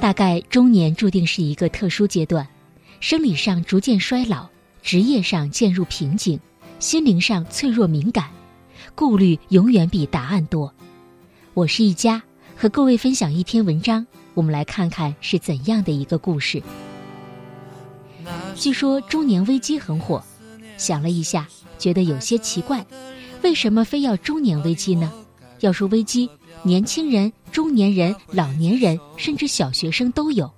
大概中年注定是一个特殊阶段，生理上逐渐衰老，职业上渐入瓶颈，心灵上脆弱敏感，顾虑永远比答案多。我是一家，和各位分享一篇文章，我们来看看是怎样的一个故事。据说中年危机很火，想了一下，觉得有些奇怪，为什么非要中年危机呢？要说危机。年轻人、中年人、老年人，甚至小学生都有。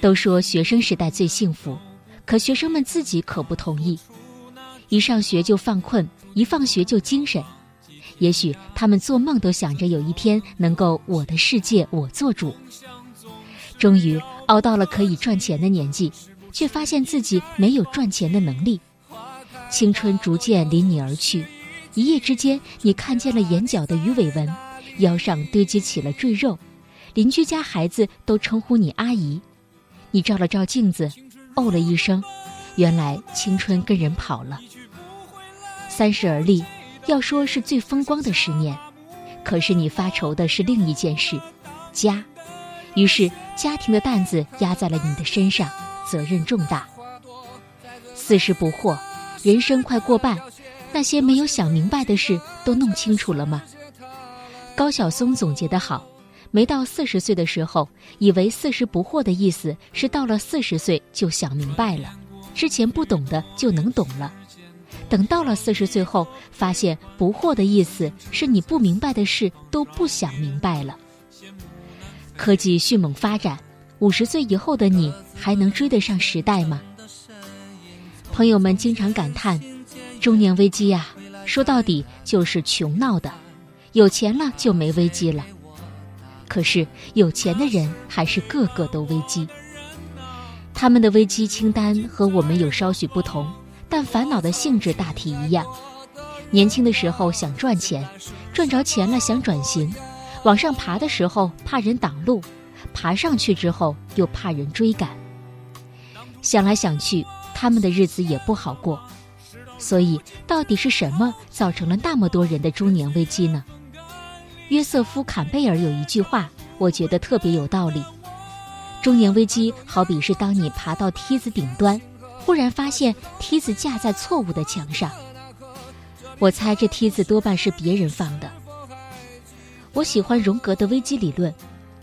都说学生时代最幸福，可学生们自己可不同意。一上学就犯困，一放学就精神。也许他们做梦都想着有一天能够我的世界我做主。终于熬到了可以赚钱的年纪，却发现自己没有赚钱的能力。青春逐渐离你而去，一夜之间，你看见了眼角的鱼尾纹。腰上堆积起了赘肉，邻居家孩子都称呼你阿姨。你照了照镜子，哦了一声，原来青春跟人跑了。三十而立，要说是最风光的十年，可是你发愁的是另一件事，家。于是家庭的担子压在了你的身上，责任重大。四十不惑，人生快过半，那些没有想明白的事都弄清楚了吗？高晓松总结的好：没到四十岁的时候，以为四十不惑的意思是到了四十岁就想明白了，之前不懂的就能懂了；等到了四十岁后，发现不惑的意思是你不明白的事都不想明白了。科技迅猛发展，五十岁以后的你还能追得上时代吗？朋友们经常感叹：中年危机呀，说到底就是穷闹的。有钱了就没危机了，可是有钱的人还是个个都危机。他们的危机清单和我们有稍许不同，但烦恼的性质大体一样。年轻的时候想赚钱，赚着钱了想转型，往上爬的时候怕人挡路，爬上去之后又怕人追赶。想来想去，他们的日子也不好过。所以，到底是什么造成了那么多人的中年危机呢？约瑟夫·坎贝尔有一句话，我觉得特别有道理：中年危机好比是当你爬到梯子顶端，忽然发现梯子架在错误的墙上。我猜这梯子多半是别人放的。我喜欢荣格的危机理论：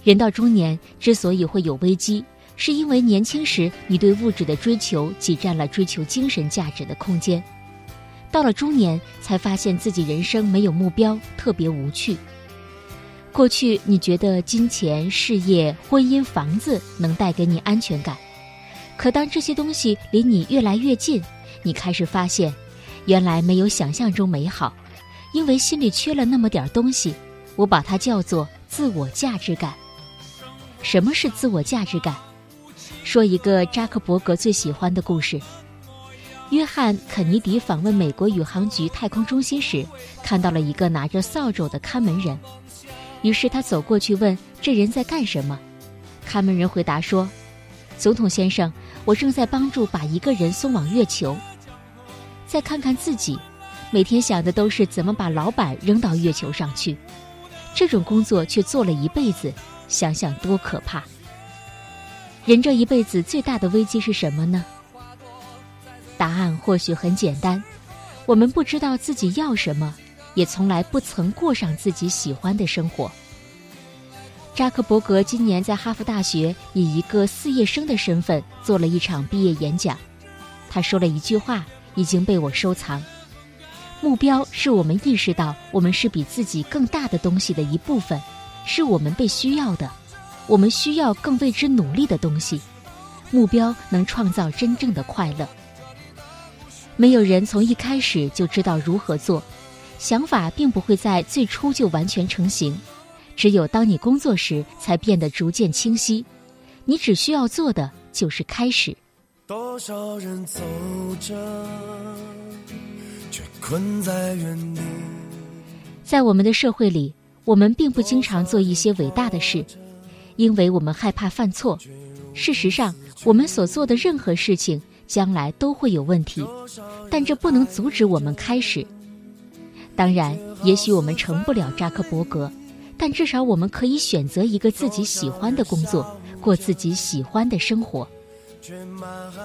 人到中年之所以会有危机，是因为年轻时你对物质的追求挤占了追求精神价值的空间，到了中年才发现自己人生没有目标，特别无趣。过去你觉得金钱、事业、婚姻、房子能带给你安全感，可当这些东西离你越来越近，你开始发现，原来没有想象中美好，因为心里缺了那么点东西。我把它叫做自我价值感。什么是自我价值感？说一个扎克伯格最喜欢的故事：约翰·肯尼迪访问美国宇航局太空中心时，看到了一个拿着扫帚的看门人。于是他走过去问：“这人在干什么？”看门人回答说：“总统先生，我正在帮助把一个人送往月球。”再看看自己，每天想的都是怎么把老板扔到月球上去，这种工作却做了一辈子，想想多可怕！人这一辈子最大的危机是什么呢？答案或许很简单：我们不知道自己要什么。也从来不曾过上自己喜欢的生活。扎克伯格今年在哈佛大学以一个四业生的身份做了一场毕业演讲，他说了一句话，已经被我收藏：目标是我们意识到我们是比自己更大的东西的一部分，是我们被需要的，我们需要更为之努力的东西。目标能创造真正的快乐。没有人从一开始就知道如何做。想法并不会在最初就完全成型，只有当你工作时才变得逐渐清晰。你只需要做的就是开始。多少人走着，却困在原地。在我们的社会里，我们并不经常做一些伟大的事，因为我们害怕犯错。事实上，我们所做的任何事情将来都会有问题，但这不能阻止我们开始。当然，也许我们成不了扎克伯格，但至少我们可以选择一个自己喜欢的工作，过自己喜欢的生活。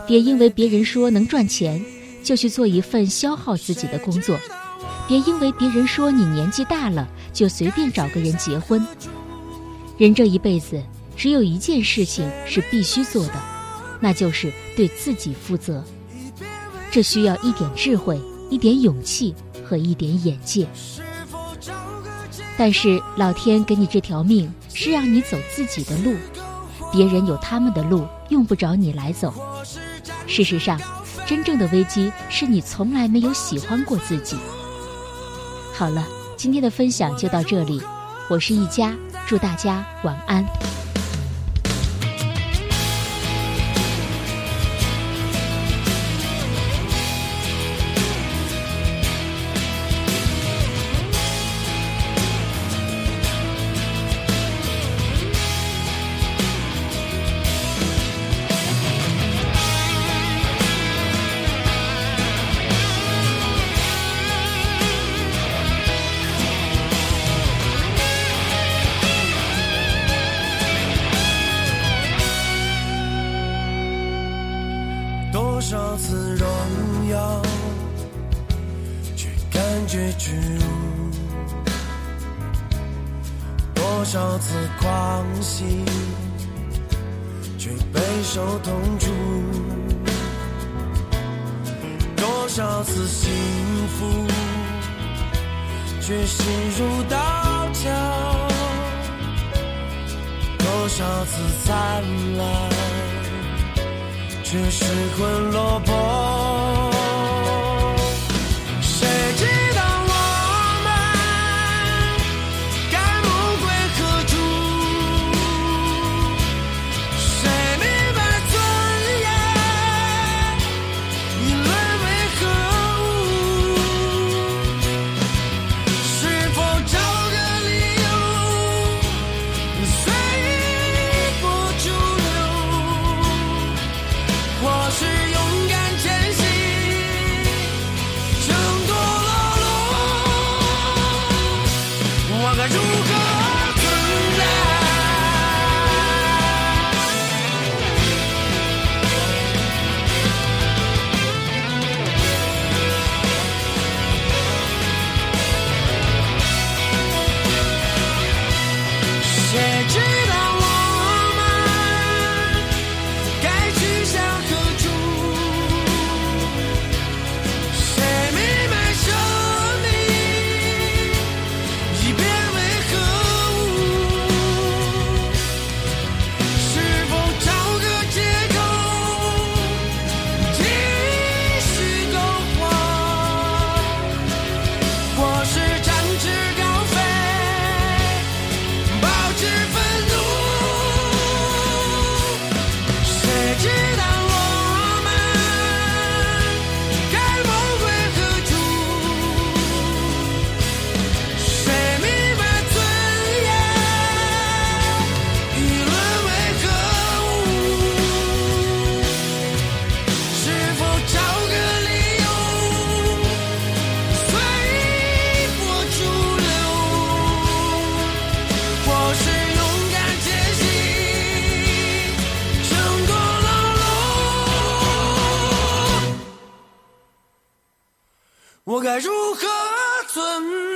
别因为别人说能赚钱，就去做一份消耗自己的工作；别因为别人说你年纪大了，就随便找个人结婚。人这一辈子，只有一件事情是必须做的，那就是对自己负责。这需要一点智慧、一点勇气和一点眼界。但是老天给你这条命，是让你走自己的路，别人有他们的路。用不着你来走。事实上，真正的危机是你从来没有喜欢过自己。好了，今天的分享就到这里，我是一佳，祝大家晚安。结局；多少次狂喜，却备受痛楚；多少次幸福，却心如刀绞；多少次灿烂。却失魂落魄。我该如何存？